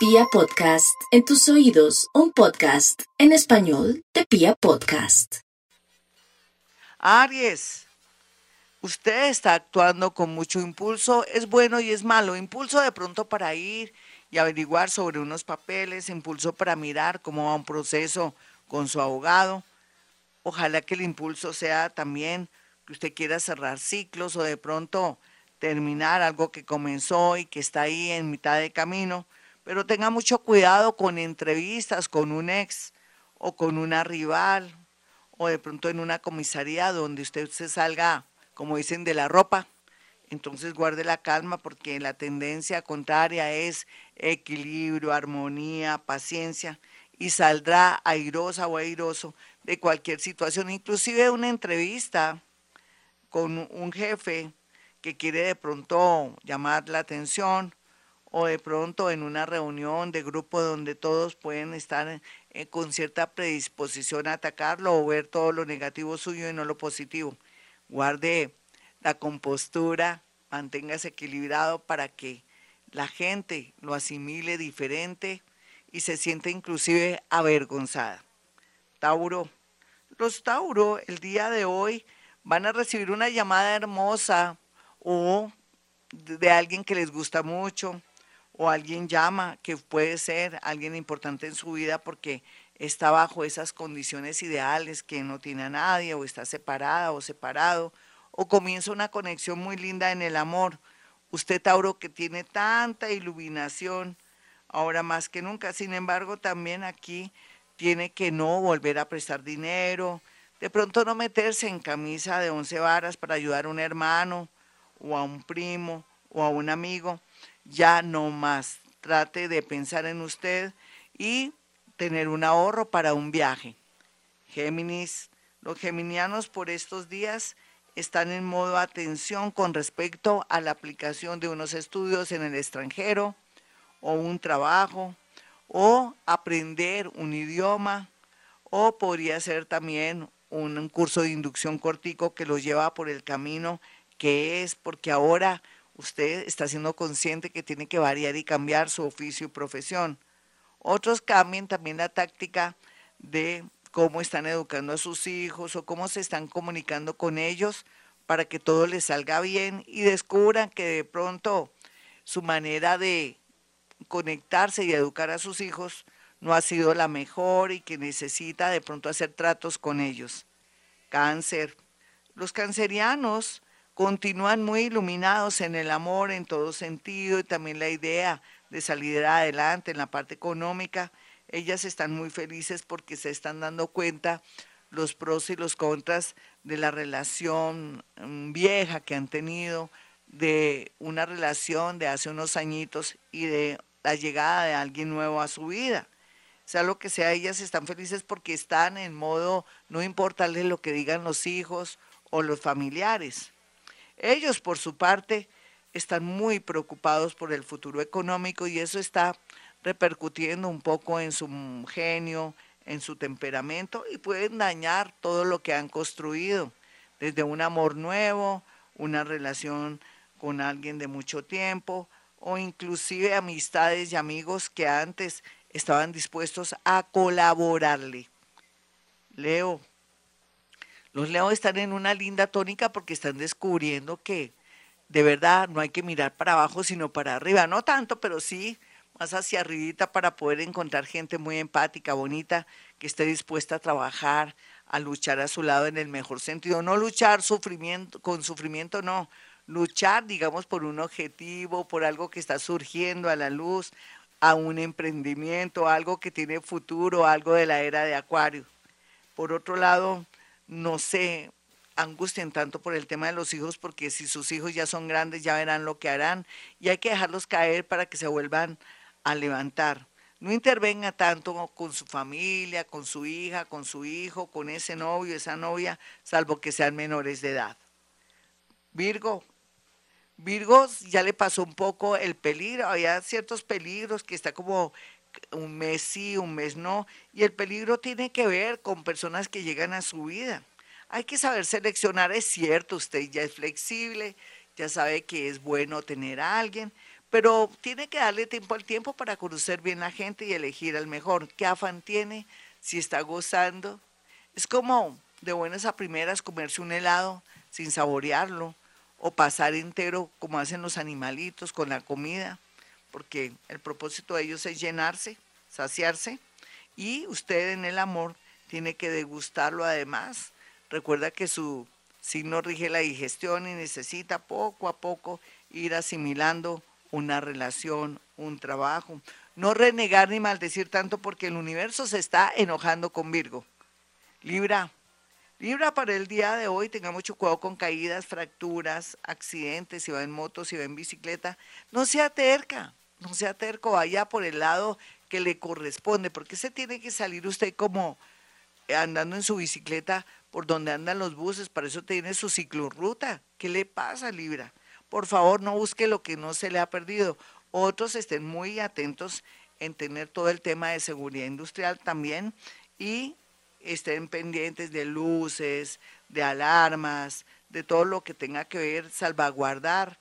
Pia Podcast, en tus oídos, un podcast en español de Pia Podcast. Aries, usted está actuando con mucho impulso, es bueno y es malo. Impulso de pronto para ir y averiguar sobre unos papeles, impulso para mirar cómo va un proceso con su abogado. Ojalá que el impulso sea también que usted quiera cerrar ciclos o de pronto terminar algo que comenzó y que está ahí en mitad de camino. Pero tenga mucho cuidado con entrevistas con un ex o con una rival o de pronto en una comisaría donde usted se salga, como dicen, de la ropa. Entonces guarde la calma porque la tendencia contraria es equilibrio, armonía, paciencia y saldrá airosa o airoso de cualquier situación, inclusive una entrevista con un jefe que quiere de pronto llamar la atención o de pronto en una reunión de grupo donde todos pueden estar eh, con cierta predisposición a atacarlo o ver todo lo negativo suyo y no lo positivo. Guarde la compostura, manténgase equilibrado para que la gente lo asimile diferente y se siente inclusive avergonzada. Tauro, los Tauro el día de hoy van a recibir una llamada hermosa o de alguien que les gusta mucho o alguien llama que puede ser alguien importante en su vida porque está bajo esas condiciones ideales que no tiene a nadie o está separada o separado o comienza una conexión muy linda en el amor. Usted, Tauro, que tiene tanta iluminación, ahora más que nunca, sin embargo, también aquí tiene que no volver a prestar dinero, de pronto no meterse en camisa de once varas para ayudar a un hermano o a un primo o a un amigo, ya no más. Trate de pensar en usted y tener un ahorro para un viaje. Géminis, los geminianos por estos días están en modo atención con respecto a la aplicación de unos estudios en el extranjero o un trabajo o aprender un idioma o podría ser también un curso de inducción cortico que lo lleva por el camino que es, porque ahora usted está siendo consciente que tiene que variar y cambiar su oficio y profesión. Otros cambian también la táctica de cómo están educando a sus hijos o cómo se están comunicando con ellos para que todo les salga bien y descubran que de pronto su manera de conectarse y educar a sus hijos no ha sido la mejor y que necesita de pronto hacer tratos con ellos. Cáncer. Los cancerianos continúan muy iluminados en el amor en todo sentido y también la idea de salir adelante en la parte económica. Ellas están muy felices porque se están dando cuenta los pros y los contras de la relación mm, vieja que han tenido, de una relación de hace unos añitos y de la llegada de alguien nuevo a su vida. Sea lo que sea, ellas están felices porque están en modo, no importarles lo que digan los hijos o los familiares. Ellos, por su parte, están muy preocupados por el futuro económico y eso está repercutiendo un poco en su genio, en su temperamento y pueden dañar todo lo que han construido, desde un amor nuevo, una relación con alguien de mucho tiempo o inclusive amistades y amigos que antes estaban dispuestos a colaborarle. Leo, los leones están en una linda tónica porque están descubriendo que de verdad no hay que mirar para abajo, sino para arriba. No tanto, pero sí más hacia arribita para poder encontrar gente muy empática, bonita, que esté dispuesta a trabajar, a luchar a su lado en el mejor sentido. No luchar sufrimiento, con sufrimiento, no. Luchar, digamos, por un objetivo, por algo que está surgiendo a la luz, a un emprendimiento, algo que tiene futuro, algo de la era de Acuario. Por otro lado, no se angustien tanto por el tema de los hijos, porque si sus hijos ya son grandes, ya verán lo que harán y hay que dejarlos caer para que se vuelvan a levantar. No intervenga tanto con su familia, con su hija, con su hijo, con ese novio, esa novia, salvo que sean menores de edad. Virgo, Virgo ya le pasó un poco el peligro, había ciertos peligros que está como un mes sí, un mes no, y el peligro tiene que ver con personas que llegan a su vida. Hay que saber seleccionar, es cierto, usted ya es flexible, ya sabe que es bueno tener a alguien, pero tiene que darle tiempo al tiempo para conocer bien la gente y elegir al mejor. ¿Qué afán tiene? Si está gozando. Es como de buenas a primeras comerse un helado sin saborearlo o pasar entero como hacen los animalitos con la comida, porque el propósito de ellos es llenarse, saciarse y usted en el amor tiene que degustarlo además. Recuerda que su signo rige la digestión y necesita poco a poco ir asimilando una relación, un trabajo. No renegar ni maldecir tanto porque el universo se está enojando con Virgo. Libra, Libra para el día de hoy, tenga mucho cuidado con caídas, fracturas, accidentes, si va en moto, si va en bicicleta. No sea terca, no sea terco, vaya por el lado que le corresponde, porque se tiene que salir usted como andando en su bicicleta por donde andan los buses, para eso tiene su ciclorruta. ¿Qué le pasa, Libra? por favor no busque lo que no se le ha perdido. Otros estén muy atentos en tener todo el tema de seguridad industrial también y estén pendientes de luces, de alarmas, de todo lo que tenga que ver salvaguardar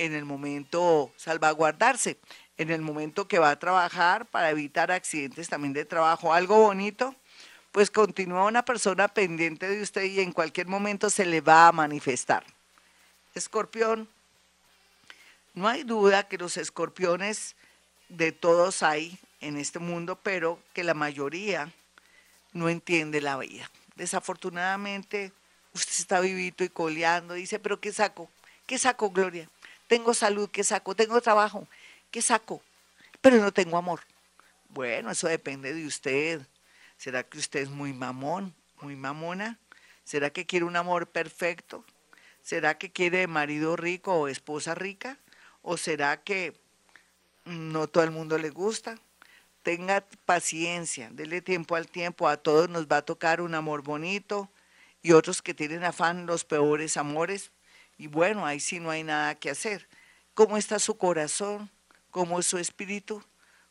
en el momento, salvaguardarse en el momento que va a trabajar para evitar accidentes también de trabajo. Algo bonito, pues continúa una persona pendiente de usted y en cualquier momento se le va a manifestar. Escorpión, no hay duda que los escorpiones de todos hay en este mundo, pero que la mayoría no entiende la vida. Desafortunadamente, usted está vivito y coleando, dice, pero ¿qué saco? ¿Qué saco, Gloria? Tengo salud, ¿qué saco? Tengo trabajo, ¿qué saco? Pero no tengo amor. Bueno, eso depende de usted. ¿Será que usted es muy mamón, muy mamona? ¿Será que quiere un amor perfecto? ¿Será que quiere marido rico o esposa rica? ¿O será que no todo el mundo le gusta? Tenga paciencia, dele tiempo al tiempo, a todos nos va a tocar un amor bonito y otros que tienen afán los peores amores. Y bueno, ahí sí no hay nada que hacer. ¿Cómo está su corazón? ¿Cómo es su espíritu?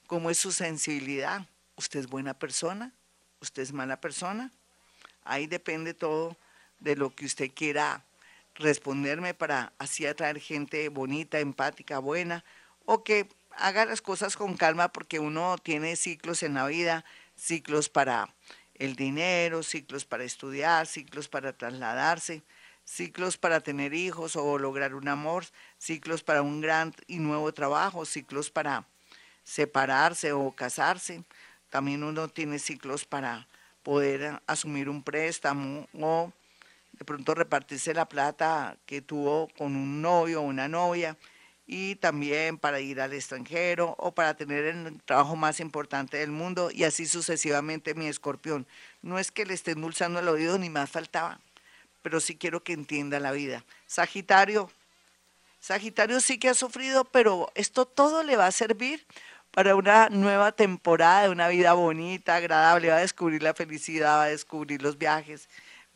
¿Cómo es su sensibilidad? ¿Usted es buena persona? ¿Usted es mala persona? Ahí depende todo de lo que usted quiera responderme para así atraer gente bonita, empática, buena, o que haga las cosas con calma porque uno tiene ciclos en la vida, ciclos para el dinero, ciclos para estudiar, ciclos para trasladarse, ciclos para tener hijos o lograr un amor, ciclos para un gran y nuevo trabajo, ciclos para separarse o casarse. También uno tiene ciclos para poder asumir un préstamo o de pronto repartirse la plata que tuvo con un novio o una novia y también para ir al extranjero o para tener el trabajo más importante del mundo y así sucesivamente mi escorpión. No es que le esté endulzando el oído ni más faltaba, pero sí quiero que entienda la vida. Sagitario, Sagitario sí que ha sufrido, pero esto todo le va a servir para una nueva temporada de una vida bonita, agradable, va a descubrir la felicidad, va a descubrir los viajes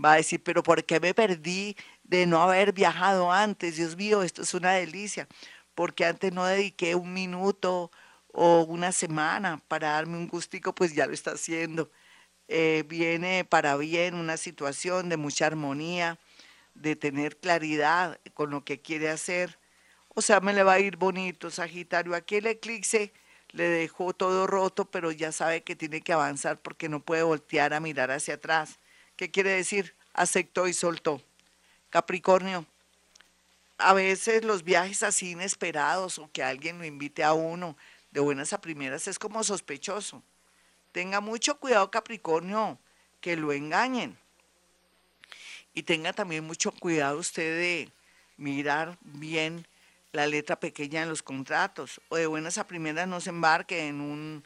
va a decir, pero ¿por qué me perdí de no haber viajado antes? Dios mío, esto es una delicia, porque antes no dediqué un minuto o una semana para darme un gustico, pues ya lo está haciendo. Eh, viene para bien una situación de mucha armonía, de tener claridad con lo que quiere hacer. O sea, me le va a ir bonito, Sagitario. Aquí el eclipse le dejó todo roto, pero ya sabe que tiene que avanzar porque no puede voltear a mirar hacia atrás. ¿Qué quiere decir? Aceptó y soltó. Capricornio, a veces los viajes así inesperados o que alguien lo invite a uno de buenas a primeras es como sospechoso. Tenga mucho cuidado Capricornio, que lo engañen. Y tenga también mucho cuidado usted de mirar bien la letra pequeña en los contratos o de buenas a primeras no se embarque en, un,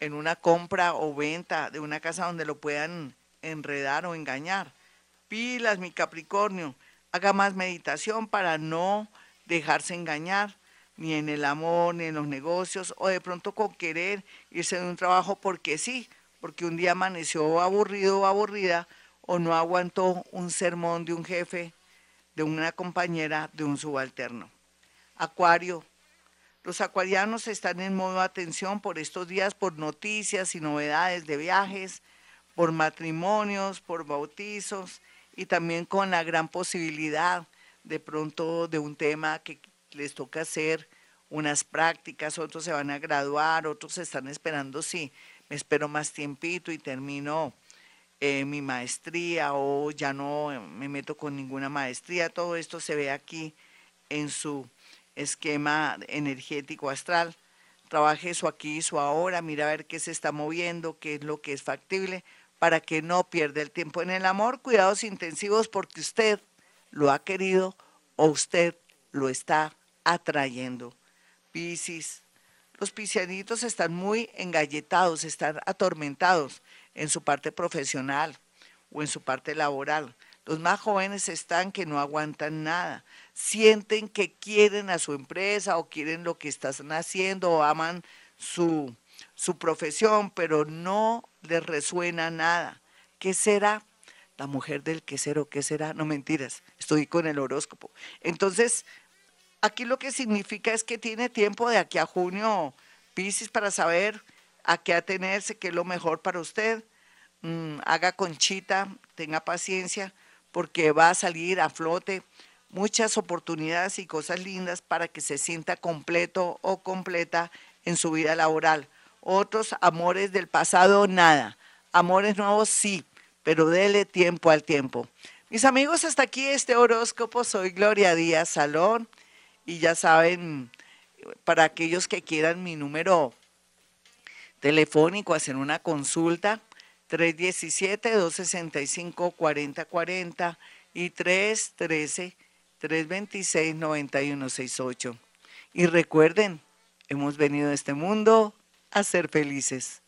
en una compra o venta de una casa donde lo puedan enredar o engañar. Pilas, mi Capricornio, haga más meditación para no dejarse engañar, ni en el amor, ni en los negocios, o de pronto con querer irse de un trabajo porque sí, porque un día amaneció aburrido o aburrida, o no aguantó un sermón de un jefe, de una compañera, de un subalterno. Acuario. Los acuarianos están en modo atención por estos días, por noticias y novedades de viajes, por matrimonios, por bautizos y también con la gran posibilidad de pronto de un tema que les toca hacer unas prácticas, otros se van a graduar, otros están esperando, sí, me espero más tiempito y termino eh, mi maestría o ya no me meto con ninguna maestría. Todo esto se ve aquí en su esquema energético astral. Trabaje eso aquí, eso ahora, mira a ver qué se está moviendo, qué es lo que es factible, para que no pierda el tiempo en el amor. Cuidados intensivos porque usted lo ha querido o usted lo está atrayendo. Piscis. Los piscianitos están muy engalletados, están atormentados en su parte profesional o en su parte laboral. Los más jóvenes están que no aguantan nada, sienten que quieren a su empresa o quieren lo que están haciendo o aman su, su profesión, pero no les resuena nada. ¿Qué será? La mujer del quesero, ¿qué será? No mentiras, estoy con el horóscopo. Entonces, aquí lo que significa es que tiene tiempo de aquí a junio, Piscis, para saber a qué atenerse, qué es lo mejor para usted. Mm, haga conchita, tenga paciencia porque va a salir a flote muchas oportunidades y cosas lindas para que se sienta completo o completa en su vida laboral. Otros amores del pasado, nada. Amores nuevos, sí, pero dele tiempo al tiempo. Mis amigos, hasta aquí este horóscopo. Soy Gloria Díaz Salón y ya saben, para aquellos que quieran mi número telefónico, hacer una consulta, 317-265-4040 y 313-326-9168. Y recuerden, hemos venido a este mundo a ser felices.